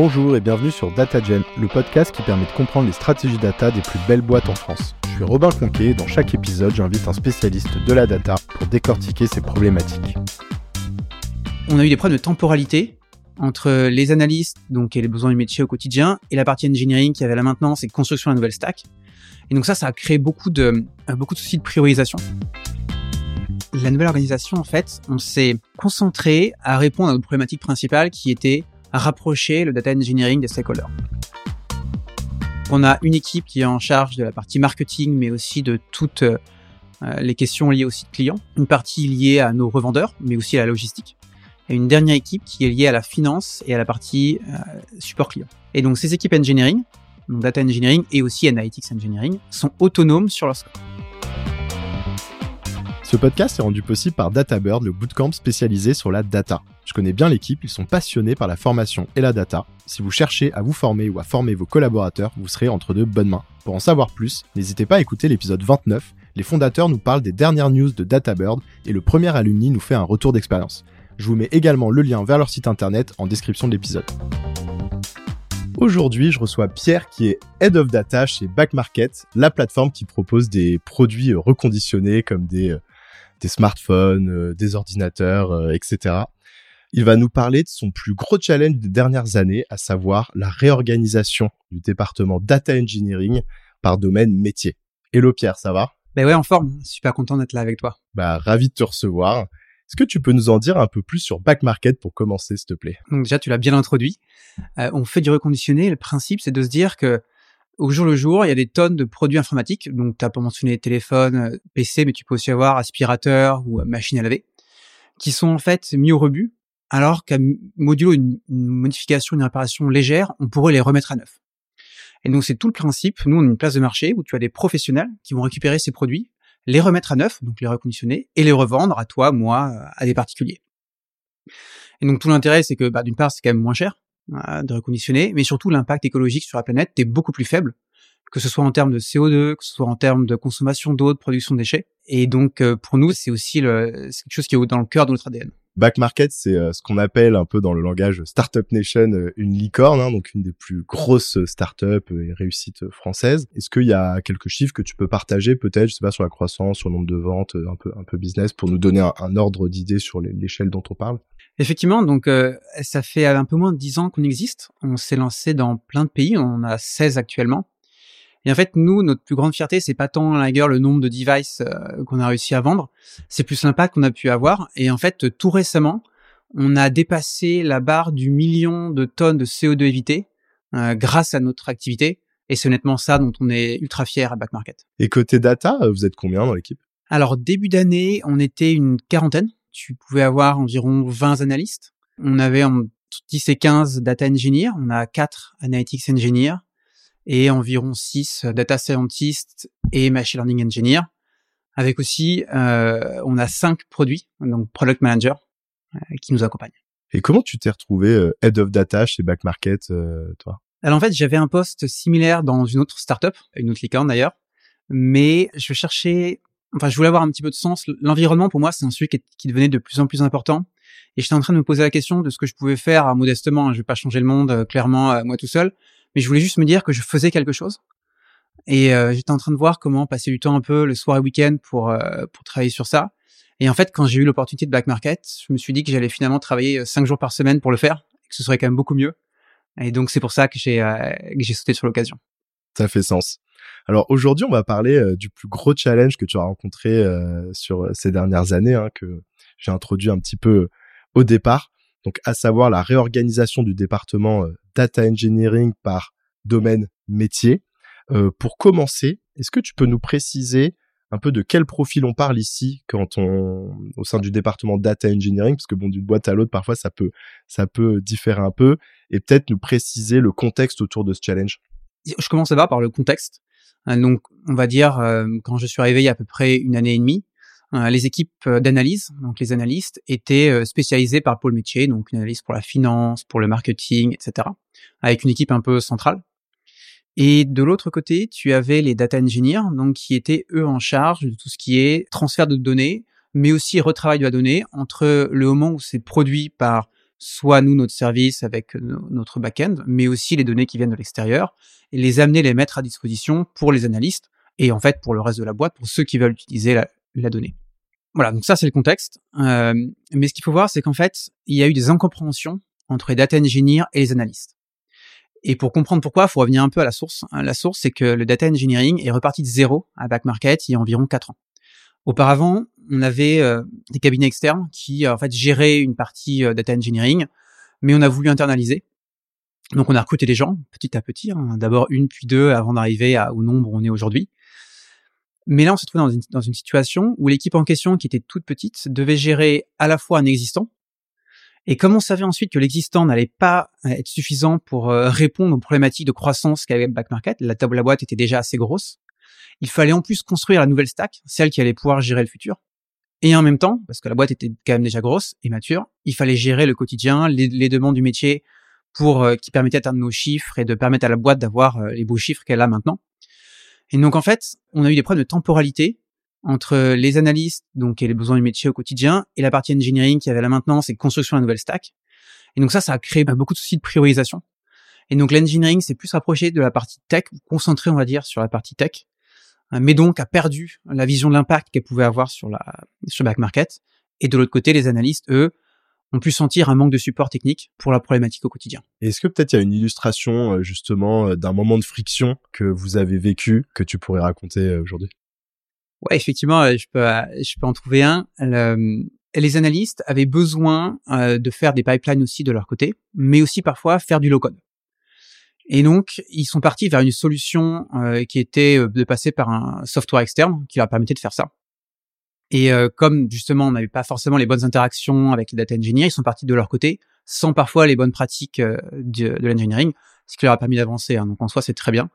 Bonjour et bienvenue sur DataGen, le podcast qui permet de comprendre les stratégies data des plus belles boîtes en France. Je suis Robin Conquet et dans chaque épisode, j'invite un spécialiste de la data pour décortiquer ces problématiques. On a eu des problèmes de temporalité entre les analystes donc et les besoins du métier au quotidien et la partie engineering qui avait la maintenance et construction de la nouvelle stack. Et donc ça, ça a créé beaucoup de euh, beaucoup de soucis de priorisation. La nouvelle organisation, en fait, on s'est concentré à répondre à notre problématique principale qui était rapprocher le data engineering des stakeholders. On a une équipe qui est en charge de la partie marketing, mais aussi de toutes euh, les questions liées au site client. Une partie liée à nos revendeurs, mais aussi à la logistique. Et une dernière équipe qui est liée à la finance et à la partie euh, support client. Et donc ces équipes engineering, donc data engineering et aussi analytics engineering, sont autonomes sur leur scope. Ce podcast est rendu possible par DataBird, le bootcamp spécialisé sur la data. Je connais bien l'équipe, ils sont passionnés par la formation et la data. Si vous cherchez à vous former ou à former vos collaborateurs, vous serez entre de bonnes mains. Pour en savoir plus, n'hésitez pas à écouter l'épisode 29. Les fondateurs nous parlent des dernières news de DataBird et le premier alumni nous fait un retour d'expérience. Je vous mets également le lien vers leur site internet en description de l'épisode. Aujourd'hui, je reçois Pierre qui est Head of Data chez Back Market, la plateforme qui propose des produits reconditionnés comme des des smartphones, euh, des ordinateurs, euh, etc. Il va nous parler de son plus gros challenge des dernières années, à savoir la réorganisation du département data engineering par domaine métier. Hello Pierre, ça va? Ben ouais, en forme. Super content d'être là avec toi. Bah ravi de te recevoir. Est-ce que tu peux nous en dire un peu plus sur Back Market pour commencer, s'il te plaît? Donc déjà, tu l'as bien introduit. Euh, on fait du reconditionné. Le principe, c'est de se dire que au jour le jour, il y a des tonnes de produits informatiques. Donc, tu as pas mentionné téléphone, euh, PC, mais tu peux aussi avoir aspirateur ou euh, machine à laver, qui sont en fait mis au rebut, alors qu'à modulo une, modification, une réparation légère, on pourrait les remettre à neuf. Et donc, c'est tout le principe. Nous, on a une place de marché où tu as des professionnels qui vont récupérer ces produits, les remettre à neuf, donc les reconditionner, et les revendre à toi, moi, à des particuliers. Et donc, tout l'intérêt, c'est que, bah, d'une part, c'est quand même moins cher de reconditionner, mais surtout l'impact écologique sur la planète est beaucoup plus faible, que ce soit en termes de CO2, que ce soit en termes de consommation d'eau, de production de déchets. Et donc euh, pour nous, c'est aussi le, quelque chose qui est dans le cœur de notre ADN. Back Market, c'est euh, ce qu'on appelle un peu dans le langage Startup Nation euh, une licorne, hein, donc une des plus grosses startups et réussites françaises. Est-ce qu'il y a quelques chiffres que tu peux partager peut-être, je sais pas, sur la croissance, sur le nombre de ventes, un peu un peu business, pour nous donner un ordre d'idée sur l'échelle dont on parle? Effectivement, donc euh, ça fait un peu moins de 10 ans qu'on existe. On s'est lancé dans plein de pays, on en a 16 actuellement. Et en fait, nous, notre plus grande fierté, c'est pas tant la gueule le nombre de devices euh, qu'on a réussi à vendre, c'est plus l'impact qu'on a pu avoir. Et en fait, tout récemment, on a dépassé la barre du million de tonnes de CO2 évité euh, grâce à notre activité. Et c'est honnêtement ça dont on est ultra fier à Back Market. Et côté data, vous êtes combien dans l'équipe? Alors début d'année, on était une quarantaine tu pouvais avoir environ 20 analystes. On avait en 10 et 15 data engineers, on a 4 analytics engineers et environ 6 data scientists et machine learning engineers. Avec aussi, euh, on a 5 produits, donc product managers, euh, qui nous accompagnent. Et comment tu t'es retrouvé euh, head of data chez Back Market, toi? Alors en fait, j'avais un poste similaire dans une autre startup, une autre licorne d'ailleurs, mais je cherchais enfin, je voulais avoir un petit peu de sens. L'environnement, pour moi, c'est un sujet qui, devenait de plus en plus important. Et j'étais en train de me poser la question de ce que je pouvais faire modestement. Je vais pas changer le monde euh, clairement euh, moi tout seul, mais je voulais juste me dire que je faisais quelque chose. Et euh, j'étais en train de voir comment passer du temps un peu le soir et week-end pour pour travailler sur ça. Et en fait, quand j'ai eu l'opportunité de Black Market, je me suis dit que j'allais finalement travailler cinq jours par semaine pour le faire, et que ce serait quand même beaucoup mieux. Et donc c'est pour ça que j'ai que j'ai sauté sur l'occasion. Ça fait sens. Alors aujourd'hui, on va parler euh, du plus gros challenge que tu as rencontré euh, sur euh, ces dernières années, hein, que j'ai introduit un petit peu au départ. Donc, à savoir la réorganisation du département data engineering par domaine métier. pour commencer, est-ce que tu peux nous préciser un peu de quel profil on parle ici quand on au sein du département data engineering? Parce que bon d'une boîte à l'autre parfois ça peut ça peut différer un peu et peut-être nous préciser le contexte autour de ce challenge. Je commence d'abord par le contexte. Euh, donc, on va dire, euh, quand je suis arrivé il y a à peu près une année et demie, euh, les équipes d'analyse, donc les analystes, étaient spécialisées par pôle métier, donc une analyse pour la finance, pour le marketing, etc., avec une équipe un peu centrale. Et de l'autre côté, tu avais les data engineers, donc qui étaient eux en charge de tout ce qui est transfert de données, mais aussi retravail de la donnée entre le moment où c'est produit par soit nous notre service avec notre back-end, mais aussi les données qui viennent de l'extérieur et les amener, les mettre à disposition pour les analystes et en fait pour le reste de la boîte, pour ceux qui veulent utiliser la, donnée. Voilà, donc ça c'est le contexte. Euh, mais ce qu'il faut voir, c'est qu'en fait, il y a eu des incompréhensions entre les data engineers et les analystes. Et pour comprendre pourquoi, il faut revenir un peu à la source. La source, c'est que le data engineering est reparti de zéro à Back Market il y a environ quatre ans. Auparavant, on avait euh, des cabinets externes qui en fait géraient une partie euh, data engineering, mais on a voulu internaliser. Donc on a recruté des gens petit à petit, hein. d'abord une puis deux avant d'arriver au nombre où on est aujourd'hui. Mais là, on se trouve dans une, dans une situation où l'équipe en question, qui était toute petite, devait gérer à la fois un existant, et comme on savait ensuite que l'existant n'allait pas être suffisant pour euh, répondre aux problématiques de croissance qu'avait Back Market, la table à boîte était déjà assez grosse, il fallait en plus construire la nouvelle stack, celle qui allait pouvoir gérer le futur. Et en même temps, parce que la boîte était quand même déjà grosse et mature, il fallait gérer le quotidien, les, les demandes du métier pour euh, qui permettaient d'atteindre nos chiffres et de permettre à la boîte d'avoir euh, les beaux chiffres qu'elle a maintenant. Et donc en fait, on a eu des problèmes de temporalité entre les analystes, donc et les besoins du métier au quotidien, et la partie engineering qui avait la maintenance et construction de la nouvelle stack. Et donc ça, ça a créé bah, beaucoup de soucis de priorisation. Et donc l'engineering s'est plus rapproché de la partie tech, concentré on va dire sur la partie tech, mais donc a perdu la vision de l'impact qu'elle pouvait avoir sur la sur le back market. Et de l'autre côté, les analystes, eux, ont pu sentir un manque de support technique pour la problématique au quotidien. Est-ce que peut-être il y a une illustration euh, justement euh, d'un moment de friction que vous avez vécu que tu pourrais raconter euh, aujourd'hui? Ouais, effectivement, je peux je peux en trouver un. les analystes avaient besoin de faire des pipelines aussi de leur côté, mais aussi parfois faire du low code. Et donc, ils sont partis vers une solution qui était de passer par un software externe qui leur permettait de faire ça. Et euh, comme justement on n'avait pas forcément les bonnes interactions avec les data engineers, ils sont partis de leur côté sans parfois les bonnes pratiques euh, de, de l'engineering, ce qui leur a permis d'avancer. Hein. Donc en soi c'est très bien.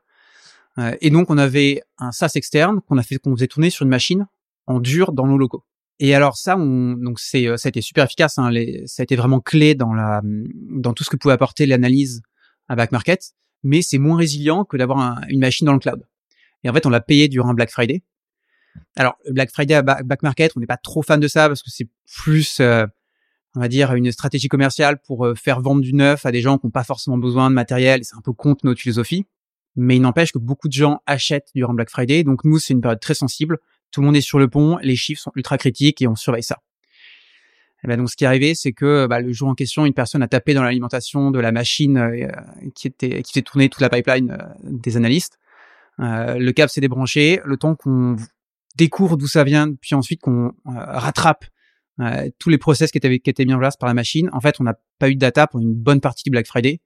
Euh, et donc on avait un SaaS externe qu'on a fait qu'on faisait tourner sur une machine en dur dans nos locaux. Et alors ça, on, donc c'est ça a été super efficace. Hein, les, ça a été vraiment clé dans la dans tout ce que pouvait apporter l'analyse à back market, mais c'est moins résilient que d'avoir une machine dans le cloud. Et en fait, on l'a payé durant Black Friday. Alors, Black Friday à Back Market, on n'est pas trop fan de ça parce que c'est plus, euh, on va dire, une stratégie commerciale pour euh, faire vendre du neuf à des gens qui n'ont pas forcément besoin de matériel. C'est un peu contre notre philosophie. Mais il n'empêche que beaucoup de gens achètent durant Black Friday. Donc nous, c'est une période très sensible. Tout le monde est sur le pont, les chiffres sont ultra critiques et on surveille ça. Et ben donc ce qui est arrivé, c'est que bah, le jour en question, une personne a tapé dans l'alimentation de la machine euh, qui était qui faisait tourner toute la pipeline des analystes. le câble s'est débranché. Le temps qu'on découvre d'où ça vient, puis ensuite qu'on euh, rattrape euh, tous les process qui étaient, qui étaient mis en place par la machine. En fait, on n'a pas eu de data pour une bonne partie du Black Friday.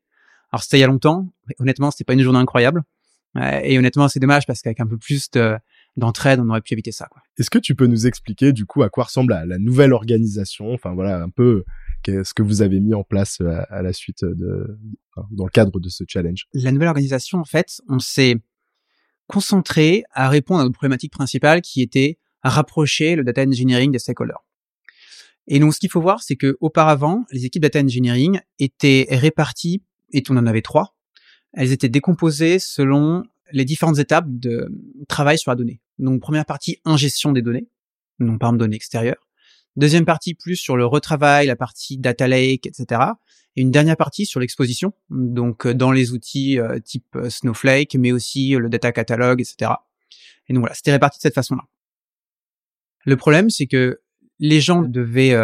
Alors c'était il y a longtemps. Mais honnêtement, c'était pas une journée incroyable. Euh, et honnêtement, c'est dommage parce qu'avec un peu plus d'entraide, on aurait pu éviter ça. Est-ce que tu peux nous expliquer du coup à quoi ressemble la, nouvelle organisation? Enfin voilà, un peu ce que vous avez mis en place à, la suite de, dans le cadre de ce challenge? La nouvelle organisation, en fait, on s'est concentré à répondre à notre problématique principale qui était à rapprocher le data engineering des stakeholders. Et donc, ce qu'il faut voir, c'est que auparavant, les équipes data engineering étaient réparties, et on en avait trois. Elles étaient décomposées selon les différentes étapes de travail sur la donnée. Donc, première partie, ingestion des données, donc par exemple données extérieures. Deuxième partie, plus sur le retravail, la partie data lake, etc. Et une dernière partie sur l'exposition, donc euh, dans les outils euh, type euh, Snowflake, mais aussi le data catalog, etc. Et donc voilà, c'était réparti de cette façon-là. Le problème, c'est que les gens devaient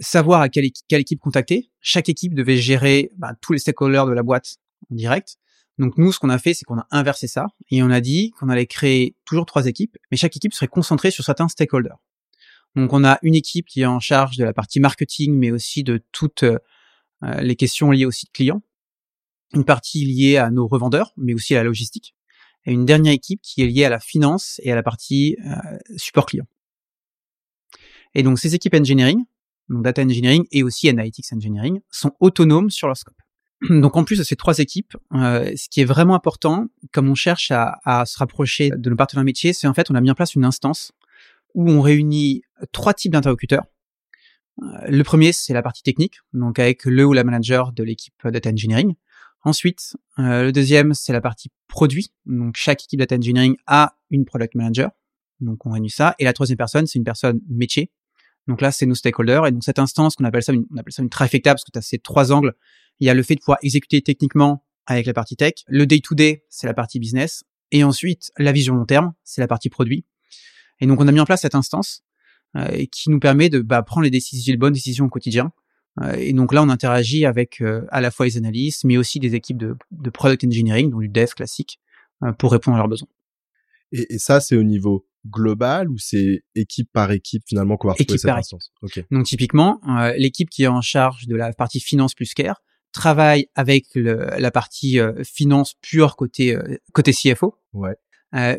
savoir à quelle, équipe contacter. Chaque équipe devait gérer bah, tous les stakeholders de la boîte en direct. Donc nous, ce qu'on a fait, c'est qu'on a inversé ça et on a dit qu'on allait créer toujours trois équipes, mais chaque équipe serait concentrée sur certains stakeholders. Donc on a une équipe qui est en charge de la partie marketing, mais aussi de toutes euh, les questions liées au site client. Une partie liée à nos revendeurs, mais aussi à la logistique. Et une dernière équipe qui est liée à la finance et à la partie euh, support client. Et donc ces équipes engineering, donc data engineering et aussi analytics engineering, sont autonomes sur leur scope. Donc en plus de ces trois équipes, euh, ce qui est vraiment important, comme on cherche à, se rapprocher de nos partenaires métiers, c'est en fait on a mis en place une instance où on réunit trois types d'interlocuteurs. Euh, le premier, c'est la partie technique, donc avec le ou la manager de l'équipe data engineering. Ensuite, euh, le deuxième, c'est la partie produit. Donc chaque équipe data engineering a une product manager. Donc on réunit ça. Et la troisième personne, c'est une personne métier. Donc là, c'est nos stakeholders. Et donc cette instance, qu'on appelle ça une, on appelle ça une trifecta parce que tu as ces trois angles. Il y a le fait de pouvoir exécuter techniquement avec la partie tech. Le day-to-day, c'est la partie business. Et ensuite, la vision long terme, c'est la partie produit. Et donc, on a mis en place cette instance euh, qui nous permet de bah, prendre les décisions, les bonnes décisions au quotidien. Euh, et donc là, on interagit avec euh, à la fois les analystes, mais aussi des équipes de, de product engineering, donc du dev classique, euh, pour répondre à leurs besoins. Et, et ça, c'est au niveau global ou c'est équipe par équipe finalement qu'on va retrouver cette instance? Okay. Donc typiquement, euh, l'équipe qui est en charge de la partie finance plus care travaille avec le, la partie euh, finance pure côté euh, côté CFO. Ouais.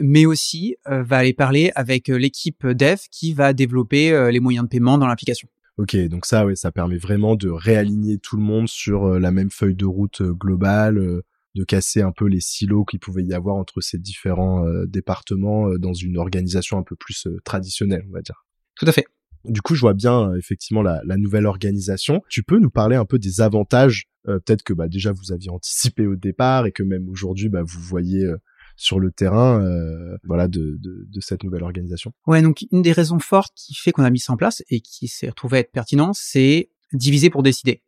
Mais aussi va aller parler avec l'équipe dev qui va développer les moyens de paiement dans l'application. Ok, donc ça, ouais, ça permet vraiment de réaligner tout le monde sur la même feuille de route globale, de casser un peu les silos qu'il pouvait y avoir entre ces différents départements dans une organisation un peu plus traditionnelle, on va dire. Tout à fait. Du coup, je vois bien effectivement la, la, nouvelle organisation. Tu peux nous parler un peu des avantages, euh, peut-être que bah, déjà vous aviez anticipé au départ et que même aujourd'hui bah, vous voyez euh, sur le terrain, euh, voilà, de, de, de, cette nouvelle organisation. Ouais, donc une des raisons fortes qui fait qu'on a mis ça en place et qui s'est retrouvé être pertinent, c'est diviser pour décider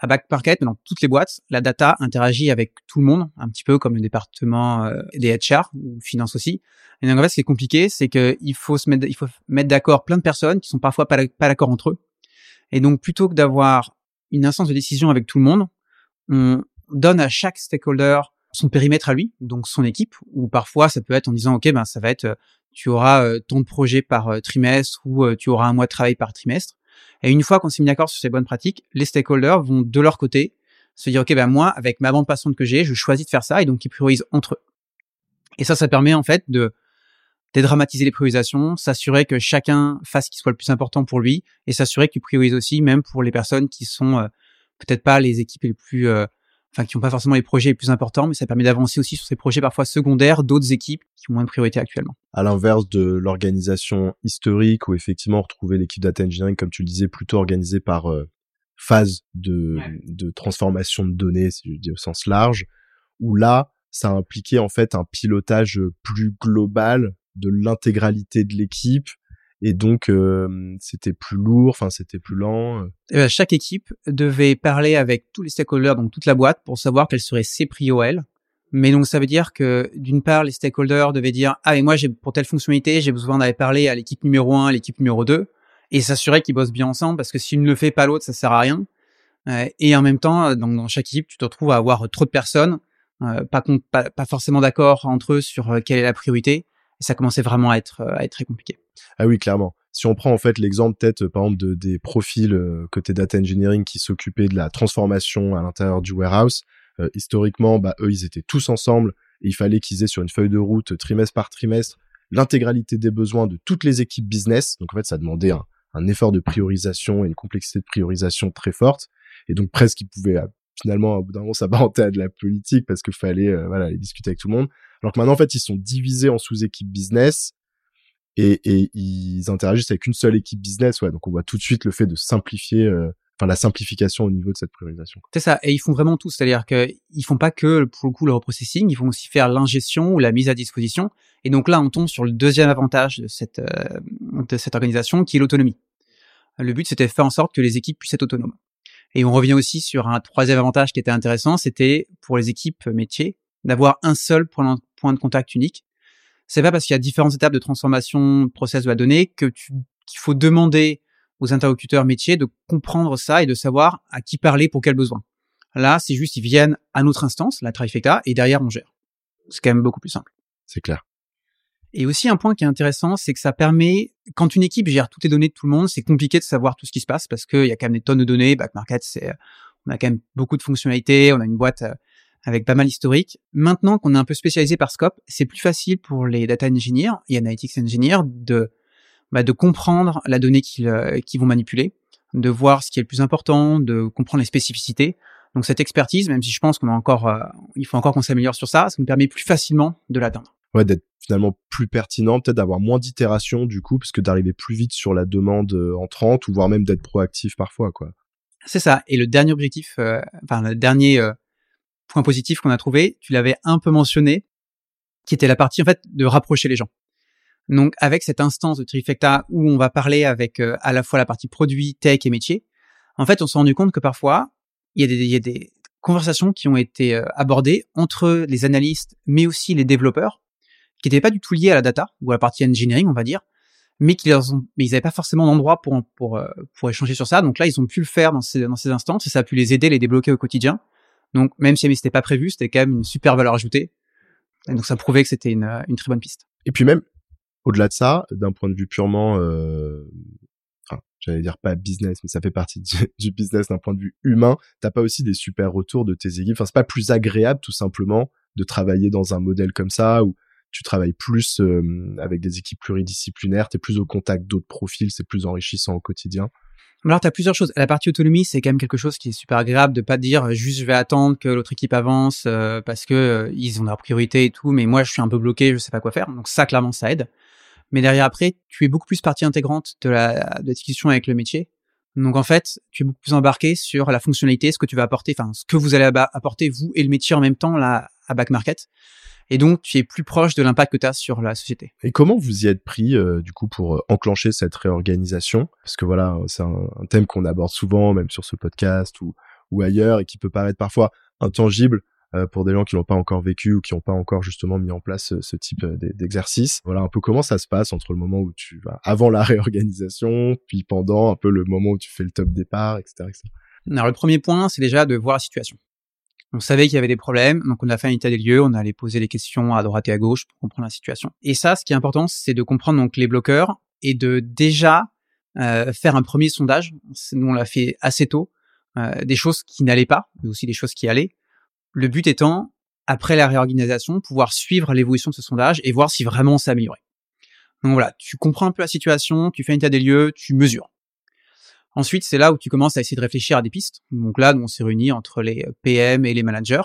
à Back Market, dans toutes les boîtes, la data interagit avec tout le monde, un petit peu comme le département euh, des HR ou finance aussi. Et en fait, ce qui est compliqué, c'est qu'il faut se mettre, il faut mettre d'accord plein de personnes qui sont parfois pas, d'accord entre eux. Et donc plutôt que d'avoir une instance de décision avec tout le monde, on donne à chaque stakeholder son périmètre à lui, donc son équipe, ou parfois ça peut être en disant ok ben ça va être tu auras euh, tant de projets par euh, trimestre ou euh, tu auras un mois de travail par trimestre. Et une fois qu'on s'est mis d'accord sur ces bonnes pratiques, les stakeholders vont de leur côté se dire, OK, ben moi, avec ma bande passante que j'ai, je choisis de faire ça, et donc ils priorisent entre eux. Et ça, ça permet en fait de dédramatiser les priorisations, s'assurer que chacun fasse ce qui soit le plus important pour lui, et s'assurer qu'il priorise aussi, même pour les personnes qui sont euh, peut-être pas les équipes les plus euh, enfin qui n'ont pas forcément les projets les plus importants, mais ça permet d'avancer aussi sur ces projets parfois secondaires d'autres équipes qui ont moins de priorité actuellement. À l'inverse de l'organisation historique où effectivement on retrouvait l'équipe data engineering, comme tu le disais, plutôt organisée par euh, phase de, de transformation de données, si je dis au sens large, où là, ça impliquait en fait un pilotage plus global de l'intégralité de l'équipe et donc euh, c'était plus lourd, enfin c'était plus lent. Et ben, chaque équipe devait parler avec tous les stakeholders, donc toute la boîte, pour savoir quelles seraient ses prio Mais donc ça veut dire que d'une part les stakeholders devaient dire ah mais moi j'ai pour telle fonctionnalité j'ai besoin d'aller parler à l'équipe numéro 1, à l'équipe numéro 2 et s'assurer qu'ils bossent bien ensemble parce que s'il ne le fait pas l'autre ça sert à rien. Euh, et en même temps donc dans chaque équipe tu te retrouves à avoir trop de personnes euh, pas, forcément d'accord entre eux sur euh, quelle est la priorité et ça commençait vraiment à être à être très compliqué. Ah oui, clairement. Si on prend en fait l'exemple peut-être par exemple de, des profils euh, côté data engineering qui s'occupaient de la transformation à l'intérieur du warehouse, euh, historiquement, bah, eux, ils étaient tous ensemble et il fallait qu'ils aient sur une feuille de route trimestre par trimestre l'intégralité des besoins de toutes les équipes business. Donc en fait, ça demandait un, un effort de priorisation et une complexité de priorisation très forte. Et donc presque ils pouvaient euh, finalement au bout d'un moment s'apparenter à de la politique parce qu'il fallait euh, voilà aller discuter avec tout le monde. Alors que maintenant en fait ils sont divisés en sous-équipes business et, ils interagissent avec une seule équipe business. Donc on voit tout de suite le fait de simplifier, euh, enfin la simplification au niveau de cette priorisation. C'est ça, et ils font vraiment tout, c'est-à-dire qu'ils font pas que pour le coup le reprocessing, ils vont aussi faire l'ingestion ou la mise à disposition. Et donc là, on tombe sur le deuxième avantage de cette euh, de cette organisation, qui est l'autonomie. Le but, c'était de faire en sorte que les équipes puissent être autonomes. Et on revient aussi sur un troisième avantage qui était intéressant, c'était pour les équipes métiers d'avoir un seul point de contact unique c'est pas parce qu'il y a différentes étapes de transformation process de la donnée que tu, qu'il faut demander aux interlocuteurs métiers de comprendre ça et de savoir à qui parler pour quel besoin. Là, c'est juste ils viennent à notre instance, la trifecta, et derrière on gère. C'est quand même beaucoup plus simple. C'est clair. Et aussi un point qui est intéressant, c'est que ça permet, quand une équipe gère toutes les données de tout le monde, c'est compliqué de savoir tout ce qui se passe parce qu'il y a quand même des tonnes de données. Back Market, c'est, on a quand même beaucoup de fonctionnalités, on a une boîte euh, avec pas mal historique. Maintenant qu'on est un peu spécialisé par scope, c'est plus facile pour les data engineers et analytics engineers de bah, de comprendre la donnée qu'ils euh, qu'ils vont manipuler, de voir ce qui est le plus important, de comprendre les spécificités. Donc cette expertise, même si je pense qu'on a encore, euh, il faut encore qu'on s'améliore sur ça, ça nous permet plus facilement de l'atteindre. Ouais, d'être finalement plus pertinent, peut-être d'avoir moins d'itérations du coup, parce que d'arriver plus vite sur la demande euh, entrante, ou voire même d'être proactif parfois, quoi. C'est ça. Et le dernier objectif, enfin le dernier point positif qu'on a trouvé, tu l'avais un peu mentionné, qui était la partie en fait de rapprocher les gens. Donc avec cette instance de Trifecta où on va parler avec euh, à la fois la partie produit, tech et métier, en fait, on s'est rendu compte que parfois, il y a des, il y a des conversations qui ont été euh, abordées entre les analystes, mais aussi les développeurs, qui n'étaient pas du tout liés à la data ou à la partie engineering, on va dire, mais qui leur ont, ils n'avaient pas forcément d'endroit pour euh, pour échanger sur ça. Donc là, ils ont pu le faire dans ces instances et ça a pu les aider, les débloquer au quotidien. Donc même si c'était pas prévu, c'était quand même une super valeur ajoutée. Donc ça prouvait que c'était une, très bonne piste. Et puis même au-delà de ça, d'un point de vue purement, euh, j'allais dire pas business, mais ça fait partie du, business d'un point de vue humain. T'as pas aussi des super retours de tes équipes. Enfin, c'est pas plus agréable tout simplement de travailler dans un modèle comme ça où tu travailles plus euh, avec des équipes pluridisciplinaires, t'es plus au contact d'autres profils, c'est plus enrichissant au quotidien. Alors, tu as plusieurs choses. La partie autonomie, c'est quand même quelque chose qui est super agréable de pas dire juste je vais attendre que l'autre équipe avance euh, parce que euh, ils ont leur priorité et tout, mais moi je suis un peu bloqué, je sais pas quoi faire. Donc ça, clairement, ça aide. Mais derrière après, tu es beaucoup plus partie intégrante de la, de la discussion avec le métier. Donc en fait, tu es beaucoup plus embarqué sur la fonctionnalité, ce que tu vas apporter, enfin ce que vous allez apporter vous et le métier en même temps là à back market. Et donc tu es plus proche de l'impact que tu as sur la société. Et comment vous y êtes pris euh, du coup pour euh, enclencher cette réorganisation? Parce que voilà, c'est un, un, thème qu'on aborde souvent, même sur ce podcast ou, ou ailleurs, et qui peut paraître parfois intangible. Euh, pour des gens qui l'ont pas encore vécu ou qui n'ont pas encore justement mis en place ce, type euh, d'exercice. Voilà un peu comment ça se passe entre le moment où tu vas avant la réorganisation, puis pendant un peu le moment où tu fais le top départ, etc. etc. Alors le premier point, c'est déjà de voir la situation. On savait qu'il y avait des problèmes, donc on a fait un état des lieux, on allait poser les questions à droite et à gauche pour comprendre la situation. Et ça, ce qui est important, c'est de comprendre donc les bloqueurs et de déjà euh, faire un premier sondage. Nous, on l'a fait assez tôt. Euh, des choses qui n'allaient pas, mais aussi des choses qui allaient, le but étant, après la réorganisation, pouvoir suivre l'évolution de ce sondage et voir si vraiment s'est amélioré. Donc voilà, tu comprends un peu la situation, tu fais un état des lieux, tu mesures. Ensuite, c'est là où tu commences à essayer de réfléchir à des pistes. Donc là, on s'est réunis entre les PM et les managers.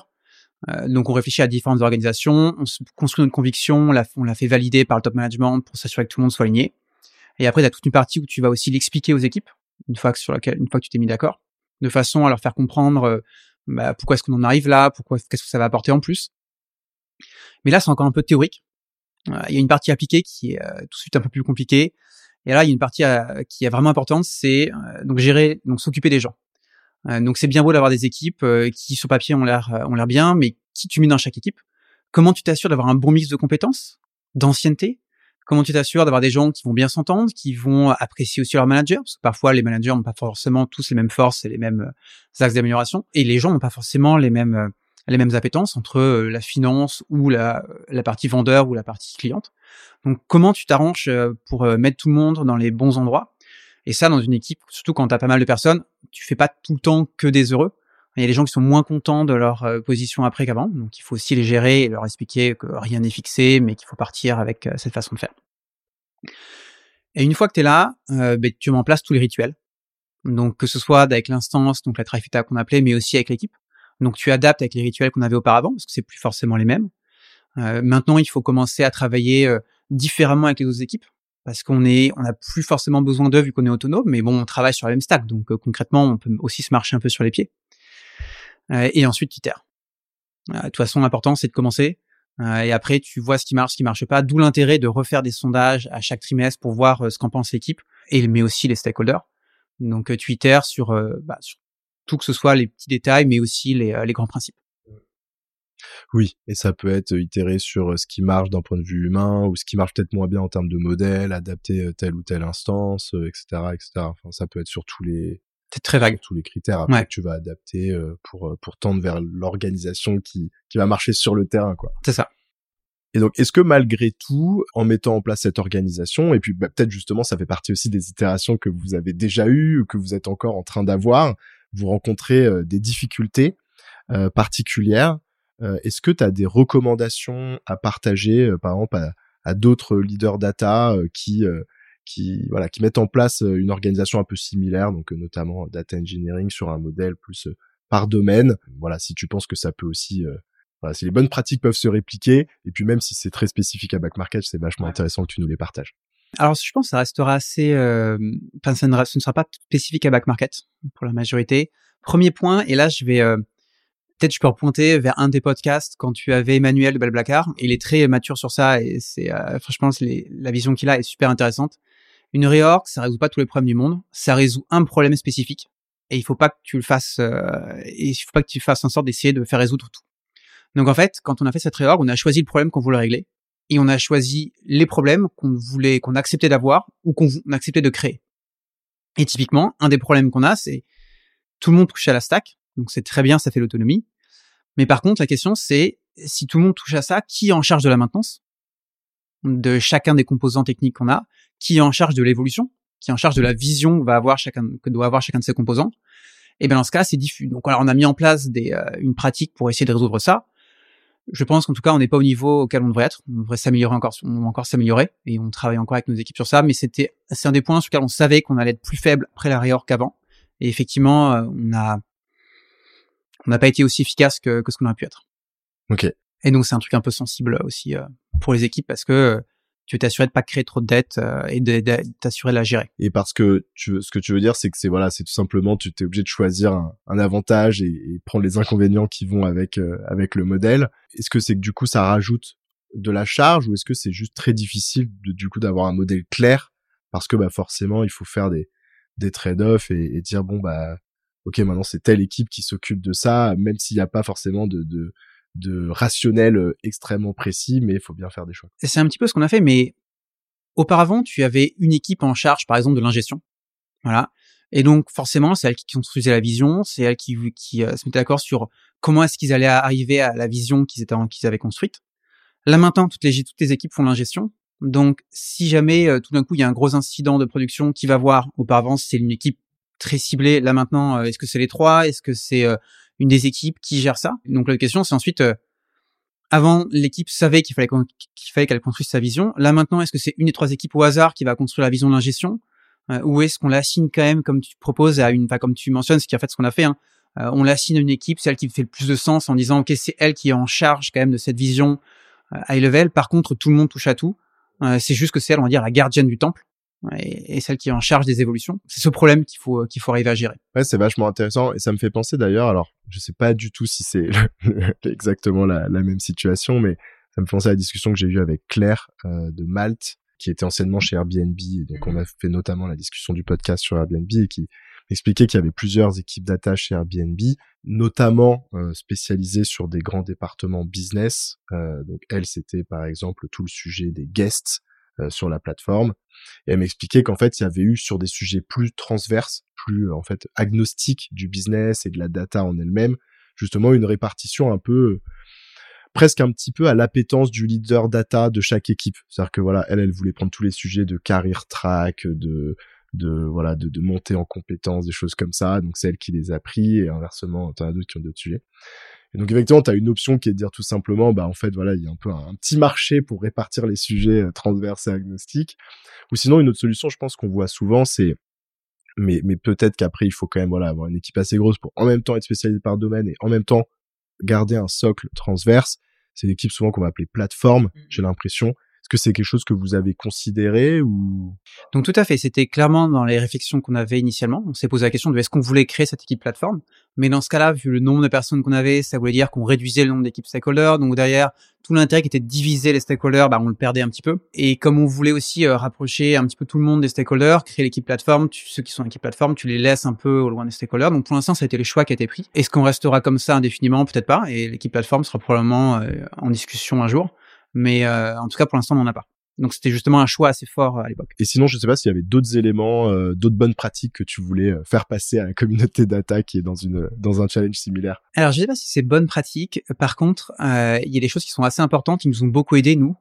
Euh, donc on réfléchit à différentes organisations, on construit notre conviction, on l'a, on l'a fait valider par le top management pour s'assurer que tout le monde soit aligné. Et après, tu as toute une partie où tu vas aussi l'expliquer aux équipes, une fois que, sur laquelle, une fois que tu t'es mis d'accord, de façon à leur faire comprendre euh, bah, pourquoi est-ce qu'on en arrive là, pourquoi qu'est-ce que ça va apporter en plus? Mais là, c'est encore un peu théorique. Euh, il y a une partie appliquée qui est euh, tout de suite un peu plus compliquée. Et là, il y a une partie euh, qui est vraiment importante, c'est donc gérer, donc s'occuper des gens. donc c'est bien beau d'avoir des équipes qui sur papier ont l'air ont l'air bien, mais qui tu mets dans chaque équipe? Comment tu t'assures d'avoir un bon mix de compétences, d'ancienneté? Comment tu t'assures d'avoir des gens qui vont bien s'entendre, qui vont apprécier aussi leur manager? Parce que parfois, les managers n'ont pas forcément tous les mêmes forces et les mêmes euh, axes d'amélioration. Et les gens n'ont pas forcément les mêmes, euh, les mêmes appétences entre euh, la finance ou la, partie vendeur ou la partie cliente. Donc, comment tu t'arranges pour mettre tout le monde dans les bons endroits? Et ça, dans une équipe, surtout quand tu as pas mal de personnes, tu fais pas tout le temps que des heureux. Il y a des gens qui sont moins contents de leur position après qu'avant, donc il faut aussi les gérer et leur expliquer que rien n'est fixé, mais qu'il faut partir avec cette façon de faire. Et une fois que tu es là, euh, ben, tu mets en place tous les rituels. Donc que ce soit avec l'instance, donc la trifecta qu'on appelait, mais aussi avec l'équipe. Donc tu adaptes avec les rituels qu'on avait auparavant, parce que c'est plus forcément les mêmes. Euh, maintenant, il faut commencer à travailler euh, différemment avec les autres équipes, parce qu'on est, on n'a plus forcément besoin d'eux vu qu'on est autonome, mais bon, on travaille sur la même stack, donc concrètement, on peut aussi se marcher un peu sur les pieds. Et ensuite, tu itères. de toute façon, l'important, c'est de commencer, euh, et après, tu vois ce qui marche, ce qui marche pas. D'où l'intérêt de refaire des sondages à chaque trimestre pour voir euh, ce qu'en pense l'équipe, et mais aussi les stakeholders. Donc, euh, tu itères sur, bah, sur, tout que ce soit les petits détails, mais aussi les, les grands principes. Oui, et ça peut être itéré sur ce qui marche d'un point de vue humain ou ce qui marche peut-être moins bien en termes de modèle, adapter telle ou telle instance, etc., etc. Enfin, ça peut être sur tous les c'est très vague. Tous les critères après que tu vas adapter euh, pour euh, pour tendre vers l'organisation qui qui va marcher sur le terrain quoi. C'est ça. Et donc, est-ce que malgré tout, en mettant en place cette organisation, et puis bah, peut-être justement, ça fait partie aussi des itérations que vous avez déjà eues, ou que vous êtes encore en train d'avoir, vous rencontrez euh, des difficultés particulières. est-ce que tu as des recommandations à partager, par exemple, à, à d'autres leaders data qui qui voilà qui mettent en place euh, une organisation un peu similaire donc euh, notamment data engineering sur un modèle plus euh, par domaine voilà si tu penses que ça peut aussi voilà, si les bonnes pratiques peuvent se répliquer et puis même si c'est très spécifique à back market c'est vachement intéressant que tu nous les partages alors je pense que ça restera assez euh, enfin ça ne, ce ne sera pas spécifique à back market pour la majorité premier point et là je vais Peut-être je peux repointer vers un des podcasts quand tu avais Emmanuel de Belblacar. Il est très mature sur ça et c'est euh, franchement la vision qu'il a est super intéressante. Une réorg, ça résout pas tous les problèmes du monde, ça résout un problème spécifique et il faut pas que tu le fasses euh, et il faut pas que tu fasses en sorte d'essayer de faire résoudre tout. Donc en fait, quand on a fait cette réorg, on a choisi le problème qu'on voulait régler et on a choisi les problèmes qu'on voulait qu'on acceptait d'avoir ou qu'on acceptait de créer. Et typiquement, un des problèmes qu'on a, c'est tout le monde touche à la stack, donc c'est très bien, ça fait l'autonomie. Mais par contre, la question c'est si tout le monde touche à ça, qui est en charge de la maintenance? De chacun des composants techniques qu'on a, qui est en charge de l'évolution, qui est en charge de la vision que va avoir chacun que doit avoir chacun de ces composants. Et bien dans ce cas, c'est diffus. Donc alors on a mis en place des, euh, une pratique pour essayer de résoudre ça. Je pense qu'en tout cas, on n'est pas au niveau auquel on devrait être. On devrait s'améliorer encore, on encore s'améliorer et on travaille encore avec nos équipes sur ça. Mais c'était, c'est un des points sur lesquels on savait qu'on allait être plus faible après la réorg qu'avant. Et effectivement, euh, on a, on n'a pas été aussi efficace que, que ce qu'on aurait pu être. Ok. Et donc c'est un truc un peu sensible aussi euh, pour les équipes parce que euh, tu t'assurer de pas créer trop de dettes et de, t'assurer de la gérer. Et parce que tu, ce que tu veux dire, c'est que c'est voilà, c'est tout simplement tu t'es obligé de choisir un, avantage et, prendre les inconvénients qui vont avec avec le modèle. Est-ce que c'est que du coup ça rajoute de la charge ou est-ce que c'est juste très difficile de, du coup d'avoir un modèle clair? Parce que bah forcément il faut faire des des trade-offs et, dire bon bah ok maintenant c'est telle équipe qui s'occupe de ça même s'il n'y a pas forcément de, de, de rationnel euh, extrêmement précis mais il faut bien faire des choix. C'est un petit peu ce qu'on a fait mais auparavant tu avais une équipe en charge par exemple de l'ingestion. Voilà. Et donc forcément c'est elle qui construisait la vision c'est elle qui, qui euh, se mettait d'accord sur comment est-ce qu'ils allaient arriver à la vision qu'ils étaient qu'ils avaient construite. Là maintenant toutes les toutes les équipes font l'ingestion. Donc, si jamais euh, tout d'un coup il y a un gros incident de production, qui va voir Auparavant, c'est une équipe très ciblée. Là maintenant, euh, est-ce que c'est les trois? Est-ce que c'est euh, une des équipes qui gère ça Donc la question, c'est ensuite avant, l'équipe savait qu'il fallait qu'elle construise sa vision. Là maintenant, est-ce que c'est une des trois équipes au hasard qui va construire la vision de l'ingestion ou est-ce qu'on l'assigne quand même comme tu proposes à une, comme tu mentionnes, ce qui en fait ce qu'on a fait. Hein, on l'assigne à une équipe, celle qui fait le plus de sens en disant ok c'est elle qui est en charge quand même de cette vision high level. Par contre, tout le monde touche à tout. Euh, c'est juste que c'est elle, on va dire, la gardienne du temple et, celle qui est en charge des évolutions. C'est ce problème qu'il faut qu'il faut arriver à gérer. Ouais, c'est vachement intéressant et ça me fait penser d'ailleurs. Alors, je sais pas du tout si c'est exactement la, même situation, mais ça me fait penser à la discussion que j'ai eue avec Claire euh, de Malte, qui était anciennement chez Airbnb. Et donc, on mmh. a fait notamment la discussion du podcast sur Airbnb et qui expliquait qu'il y avait plusieurs équipes data chez Airbnb, notamment euh, spécialisées sur des grands départements business. Euh, donc elle, c'était par exemple tout le sujet des guests euh, sur la plateforme. Et elle m'expliquait qu'en fait, il y avait eu sur des sujets plus transverses, plus en fait agnostiques du business et de la data en elle-même, justement une répartition un peu presque un petit peu à l'appétence du leader data de chaque équipe. C'est-à-dire que voilà, elle, elle voulait prendre tous les sujets de career track, de de voilà de, de monter en compétences, des choses comme ça. Donc c'est elle qui les a pris et inversement, t'en as d'autres qui ont d'autres sujets. Et donc effectivement, tu as une option qui est de dire tout simplement, bah en fait voilà, il y a un peu un, petit marché pour répartir les sujets euh, transverses et agnostiques. Ou sinon une autre solution, je pense qu'on voit souvent, c'est mais mais peut-être qu'après il faut quand même voilà avoir une équipe assez grosse pour en même temps être spécialisé par domaine et en même temps garder un socle transverse. C'est l'équipe souvent qu'on va appeler plateforme, mmh. j'ai l'impression, est-ce que c'est quelque chose que vous avez considéré ou? Donc tout à fait, c'était clairement dans les réflexions qu'on avait initialement. On s'est posé la question de est-ce qu'on voulait créer cette équipe plateforme, mais dans ce cas-là, vu le nombre de personnes qu'on avait, ça voulait dire qu'on réduisait le nombre d'équipes stakeholders. Donc derrière, tout l'intérêt qui était de diviser les stakeholders, bah, on le perdait un petit peu. Et comme on voulait aussi euh, rapprocher un petit peu tout le monde des stakeholders, créer l'équipe plateforme, ceux qui sont l'équipe plateforme, tu les laisses un peu au loin des stakeholders. Donc pour l'instant, ça a été les choix qui a été pris. Est-ce qu'on restera comme ça indéfiniment? Peut-être pas. Et l'équipe plateforme sera probablement euh, en discussion un jour. Mais euh, en tout cas, pour l'instant, on n'en a pas. Donc c'était justement un choix assez fort euh, à l'époque. Et sinon, je ne sais pas s'il y avait d'autres éléments, euh, d'autres bonnes pratiques que tu voulais euh, faire passer à la communauté data qui est dans une dans un challenge similaire. Alors je ne sais pas si c'est bonnes pratiques. Par contre, il y a des choses qui sont assez importantes, qui nous ont beaucoup aidé nous.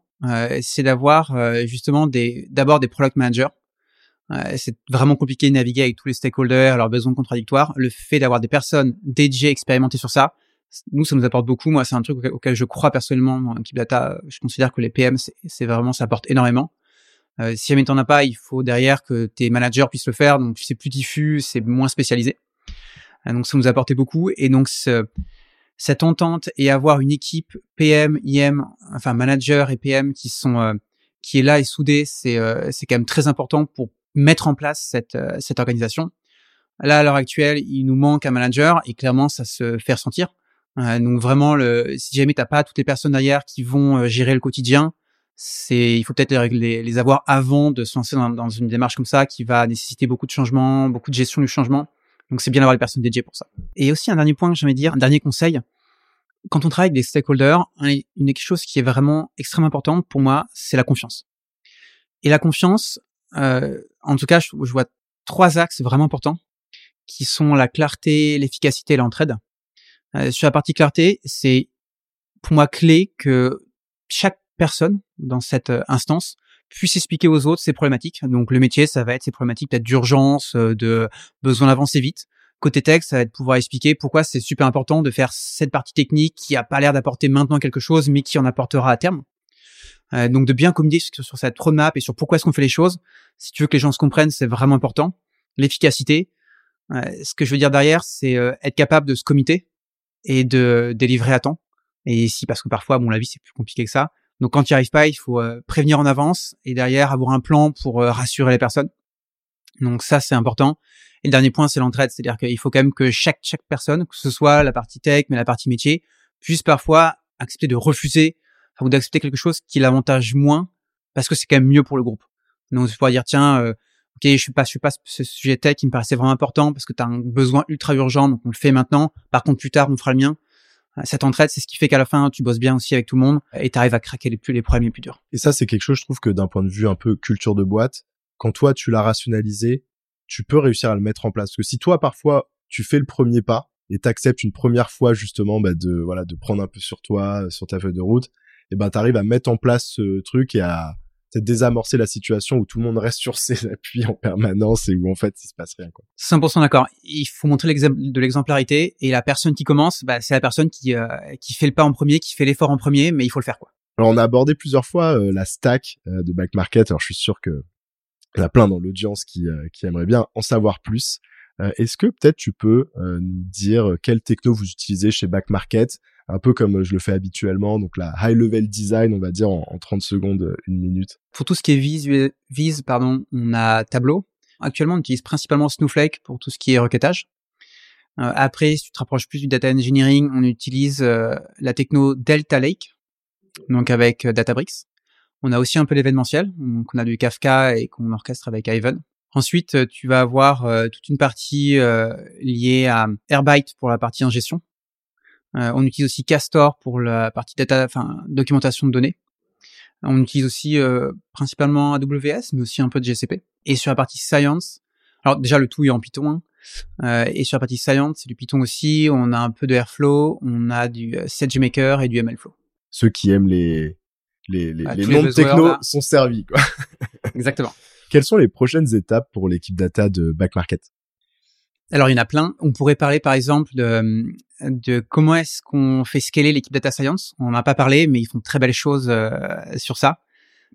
c'est d'avoir justement des d'abord des product managers. c'est vraiment compliqué de naviguer avec tous les stakeholders, leurs besoins contradictoires. Le fait d'avoir des personnes dédiées, expérimentées sur ça, nous, ça nous apporte beaucoup. Moi, c'est un truc auquel, je crois personnellement dans l'équipe data. Je considère que les PM, c'est vraiment, ça apporte énormément. Euh, si jamais t'en as pas, il faut derrière que tes managers puissent le faire. Donc, c'est plus diffus, c'est moins spécialisé. Euh, donc, ça nous a apporté beaucoup. Et donc, ce, cette entente et avoir une équipe PM, IM, enfin manager et PM qui sont euh, qui est là et soudée, c'est euh, c'est quand même très important pour mettre en place cette cette organisation. Là, à l'heure actuelle, il nous manque un manager et clairement, ça se fait ressentir. Donc vraiment, le, si jamais t'as pas toutes les personnes derrière qui vont gérer le quotidien, c'est il faut peut-être les, les, avoir avant de se lancer dans, une démarche comme ça qui va nécessiter beaucoup de changements, beaucoup de gestion du changement. Donc c'est bien d'avoir les personnes dédiées pour ça. Et aussi un dernier point que j'aimerais dire, un dernier conseil. Quand on travaille avec des stakeholders, une des choses qui est vraiment extrêmement importante pour moi, c'est la confiance. Et la confiance, euh, en tout cas, je, vois trois axes vraiment importants qui sont la clarté, l'efficacité et l'entraide. Euh, sur la partie clarté, c'est pour moi clé que chaque personne dans cette euh, instance puisse expliquer aux autres ses problématiques. Donc le métier, ça va être ses problématiques peut-être d'urgence, euh, de besoin d'avancer vite. Côté texte, ça va être pouvoir expliquer pourquoi c'est super important de faire cette partie technique qui a pas l'air d'apporter maintenant quelque chose, mais qui en apportera à terme. Euh, donc de bien communiquer sur, cette roadmap et sur pourquoi est-ce qu'on fait les choses. Si tu veux que les gens se comprennent, c'est vraiment important. L'efficacité. Euh, ce que je veux dire derrière, c'est euh, être capable de se comiter et de délivrer à temps. Et ici, parce que parfois, bon, la vie c'est plus compliqué que ça. Donc quand tu n'y arrives pas, il faut euh, prévenir en avance et derrière avoir un plan pour euh, rassurer les personnes. Donc ça c'est important. Et le dernier point c'est l'entraide, c'est-à-dire qu'il faut quand même que chaque chaque personne, que ce soit la partie tech mais la partie métier, puisse parfois accepter de refuser ou d'accepter quelque chose qui l'avantage moins parce que c'est quand même mieux pour le groupe. Donc il faut dire tiens euh, ok je suis pas je suis pas ce sujet tech qui me paraissait vraiment important parce que tu as un besoin ultra urgent donc on le fait maintenant. Par contre plus tard on fera le mien cette entraide, c'est ce qui fait qu'à la fin, tu bosses bien aussi avec tout le monde et tu arrives à craquer les, plus, les problèmes les plus durs. Et ça, c'est quelque chose, je trouve que d'un point de vue un peu culture de boîte, quand toi, tu l'as rationalisé, tu peux réussir à le mettre en place. Parce que si toi, parfois, tu fais le premier pas et t'acceptes une première fois, justement, bah, de, voilà, de prendre un peu sur toi, sur ta feuille de route, et ben, t'arrives à mettre en place ce truc et à, désamorcer la situation où tout le monde reste sur ses appuis en permanence et où en fait il se passe rien. Quoi. 100% d'accord. Il faut montrer de l'exemplarité et la personne qui commence, bah, c'est la personne qui euh, qui fait le pas en premier, qui fait l'effort en premier, mais il faut le faire quoi. Alors on a abordé plusieurs fois euh, la stack euh, de Back Market. Alors je suis sûr que il y en a plein dans l'audience qui qui aimeraient bien en savoir plus. Est-ce que peut-être tu peux nous dire quelle techno vous utilisez chez Back Market? Un peu comme je le fais habituellement, donc la high level design, on va dire en, 30 secondes, une minute. Pour tout ce qui est vise, vise pardon, on a Tableau. Actuellement, on utilise principalement Snowflake pour tout ce qui est requêtage. Euh, après, si tu te rapproches plus du data engineering, on utilise euh, la techno Delta Lake, donc avec euh, Databricks. On a aussi un peu l'événementiel, donc on a du Kafka et qu'on orchestre avec Ivan. Ensuite, tu vas avoir toute une partie liée à Airbyte pour la partie ingestion, euh, on utilise aussi Castor pour la partie data, enfin documentation de données. On utilise aussi euh, principalement AWS, mais aussi un peu de GCP. Et sur la partie science, alors déjà le tout est en Python. Hein. Euh, et sur la partie science, c'est du Python aussi. On a un peu de Airflow, on a du SageMaker et du MLflow. Ceux qui aiment les les, les, ah, les noms de techno sont servis quoi. Exactement. Quelles sont les prochaines étapes pour l'équipe data de Back Market alors, il y en a plein. On pourrait parler, par exemple, de, de comment est-ce qu'on fait scaler l'équipe data science. On n'en a pas parlé, mais ils font de très belles choses euh, sur ça.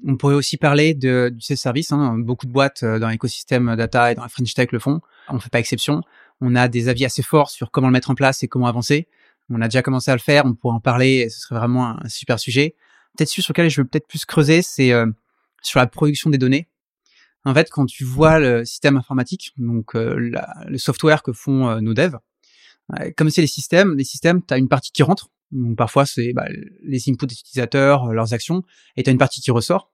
On pourrait aussi parler de, du service. Hein. Beaucoup de boîtes euh, dans l'écosystème data et dans la French Tech le font. On ne fait pas exception. On a des avis assez forts sur comment le mettre en place et comment avancer. On a déjà commencé à le faire. On pourrait en parler. Ce serait vraiment un super sujet. Peut-être sur lequel je veux peut-être plus creuser, c'est euh, sur la production des données. En fait, quand tu vois le système informatique, donc euh, le software que font euh, nos devs, comme c'est les systèmes, les systèmes, tu as une partie qui rentre, donc parfois c'est bah, les inputs des utilisateurs, euh, leurs actions, et tu as une partie qui ressort.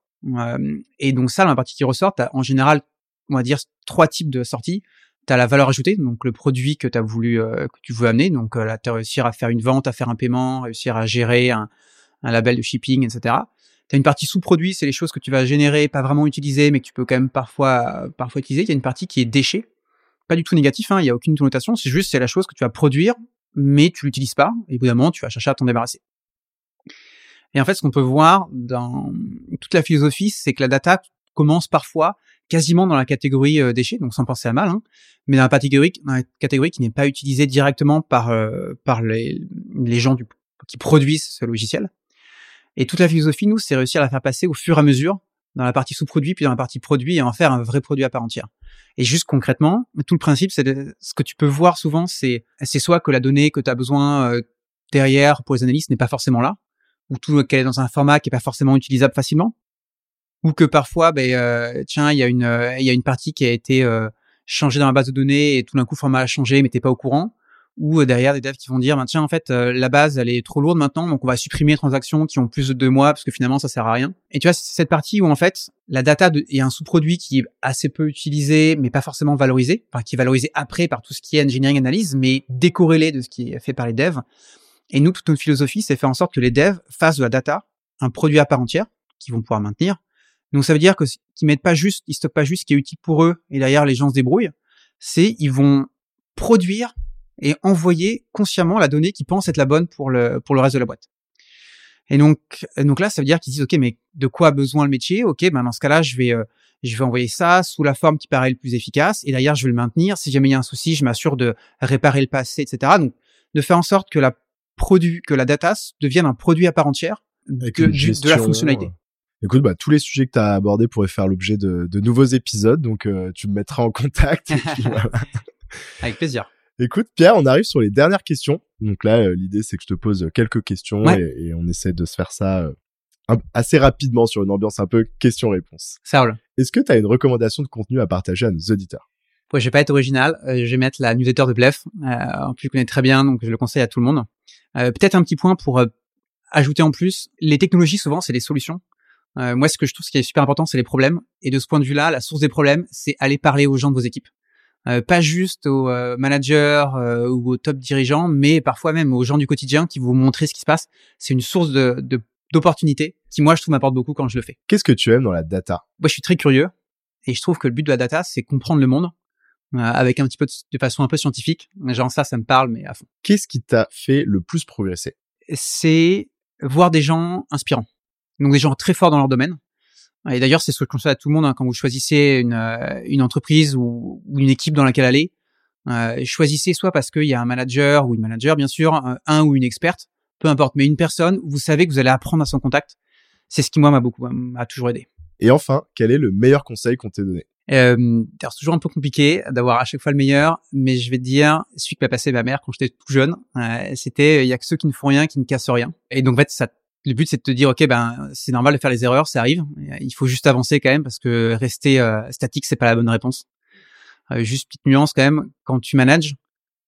et donc ça, la partie qui ressort, tu en général, on va dire, trois types de sorties. Tu as la valeur ajoutée, donc le produit que as voulu que tu veux amener, donc là, tu réussir à faire une vente, à faire un paiement, réussir à gérer un label de shipping, etc. T'as une partie sous-produit, c'est les choses que tu vas générer, pas vraiment utiliser, mais que tu peux quand même parfois, parfois utiliser. Il y a une partie qui est déchet. Pas du tout négatif, hein, il y a aucune connotation. C'est juste, c'est la chose que tu vas produire, mais tu l'utilises pas. Évidemment, tu vas chercher à t'en débarrasser. Et en fait, ce qu'on peut voir dans toute la philosophie, c'est que la data commence parfois quasiment dans la catégorie euh, déchets, donc sans penser à mal, hein, mais dans la catégorie, dans la catégorie qui n'est pas utilisée directement par euh, par les, gens qui produisent ce logiciel. Et toute la philosophie, nous, c'est réussir à la faire passer au fur et à mesure dans la partie sous-produit, puis dans la partie produit, et en faire un vrai produit à part entière. Et juste concrètement, tout le principe, c'est ce que tu peux voir souvent, c'est c'est soit que la donnée que tu as besoin euh, derrière pour les analystes n'est pas forcément là, ou tout qu'elle est dans un format qui est pas forcément utilisable facilement, ou que parfois, ben euh, tiens, il y a une il y a une partie qui a été euh, changée dans la base de données et tout d'un coup le format a changé, mais t'es pas au courant, ou euh, derrière des devs qui vont dire ben tiens en fait euh, la base elle est trop lourde maintenant donc on va supprimer les transactions qui ont plus de deux mois parce que finalement ça sert à rien. Et tu vois c'est cette partie où en fait la data est un sous-produit qui est assez peu utilisé mais pas forcément valorisé enfin qui est valorisé après par tout ce qui est engineering analyse mais décorrélé de ce qui est fait par les devs. Et nous toute notre philosophie c'est faire en sorte que les devs fassent de la data un produit à part entière qu'ils vont pouvoir maintenir. Donc ça veut dire que qu'ils mettent pas juste ils stockent pas juste ce qui est utile pour eux et derrière les gens se débrouillent. C'est ils vont produire et envoyer consciemment la donnée qui pense être la bonne pour le pour le reste de la boîte. Et donc donc là ça veut dire qu'ils disent ok mais de quoi a besoin le métier? Ok ben dans ce cas-là je vais euh, je vais envoyer ça sous la forme qui paraît le plus efficace et d'ailleurs je vais le maintenir. Si jamais il y a un souci je m'assure de réparer le passé etc. Donc de faire en sorte que la produit que la data devienne un produit à part entière que, de la fonctionnalité. Euh, écoute, bah, tous les sujets que tu as abordés pourraient faire l'objet de, de, nouveaux épisodes, donc euh, tu me mettras en contact. Avec plaisir. Écoute, Pierre, on arrive sur les dernières questions. Donc là, euh, l'idée, c'est que je te pose quelques questions et, on essaie de se faire ça euh, assez rapidement sur une ambiance un peu question-réponse. Ça roule. Est-ce que tu as une recommandation de contenu à partager à nos auditeurs? Ouais, je vais pas être original. Euh, je vais mettre la newsletter de Blef. en plus, je connais très bien, donc je le conseille à tout le monde. Peut-être un petit point pour ajouter en plus. Les technologies, souvent, c'est des solutions. moi, ce que je trouve ce qui est super important, c'est les problèmes. Et de ce point de vue-là, la source des problèmes, c'est aller parler aux gens de vos équipes. Euh, pas juste aux euh, managers euh, ou aux top dirigeants, mais parfois même aux gens du quotidien qui vous montrent ce qui se passe. C'est une source de, d'opportunités qui, moi, je trouve m'apporte beaucoup quand je le fais. Qu'est-ce que tu aimes dans la data? Moi, je suis très curieux et je trouve que le but de la data, c'est comprendre le monde avec un petit peu de, façon un peu scientifique. Genre ça, ça me parle, mais à fond. Qu'est-ce qui t'a fait le plus progresser? C'est voir des gens inspirants. Donc des gens très forts dans leur domaine, et d'ailleurs, c'est ce que je conseille à tout le monde hein, quand vous choisissez une, euh, une entreprise ou, une équipe dans laquelle aller. Euh, choisissez soit parce qu'il y a un manager ou une manager, bien sûr, un, ou une experte, peu importe, mais une personne vous savez que vous allez apprendre à son contact. C'est ce qui moi m'a beaucoup m'a toujours aidé. Et enfin, quel est le meilleur conseil qu'on t'ait donné? Euh, c'est toujours un peu compliqué d'avoir à chaque fois le meilleur, mais je vais te dire, celui que m'a passé ma mère quand j'étais tout jeune, euh, c'était il y a que ceux qui ne font rien qui ne cassent rien. Et donc en fait, ça le but c'est de te dire ok ben c'est normal de faire les erreurs, ça arrive. Il faut juste avancer quand même parce que rester euh, statique c'est pas la bonne réponse. Euh, juste petite nuance quand même quand tu manages,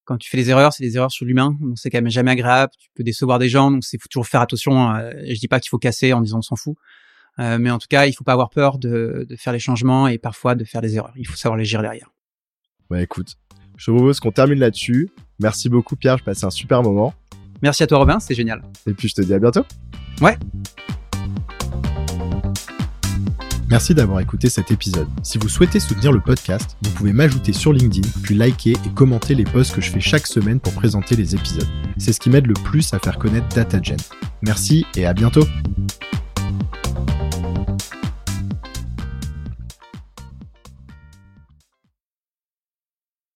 quand tu fais des erreurs, c'est des erreurs sur l'humain, donc c'est quand même jamais agréable. Tu peux décevoir des gens, donc c'est faut toujours faire attention. Euh, je dis pas qu'il faut casser en disant on s'en fout, euh, mais en tout cas il faut pas avoir peur de, de faire les changements et parfois de faire des erreurs. Il faut savoir les gérer derrière. Ouais écoute, je te propose qu'on termine là-dessus. Merci beaucoup Pierre, je passé un super moment. Merci à toi Robin, c'était génial. Et puis je te dis à bientôt. Ouais. Merci d'avoir écouté cet épisode. Si vous souhaitez soutenir le podcast, vous pouvez m'ajouter sur LinkedIn, puis liker et commenter les posts que je fais chaque semaine pour présenter les épisodes. C'est ce qui m'aide le plus à faire connaître DataGen. Merci et à bientôt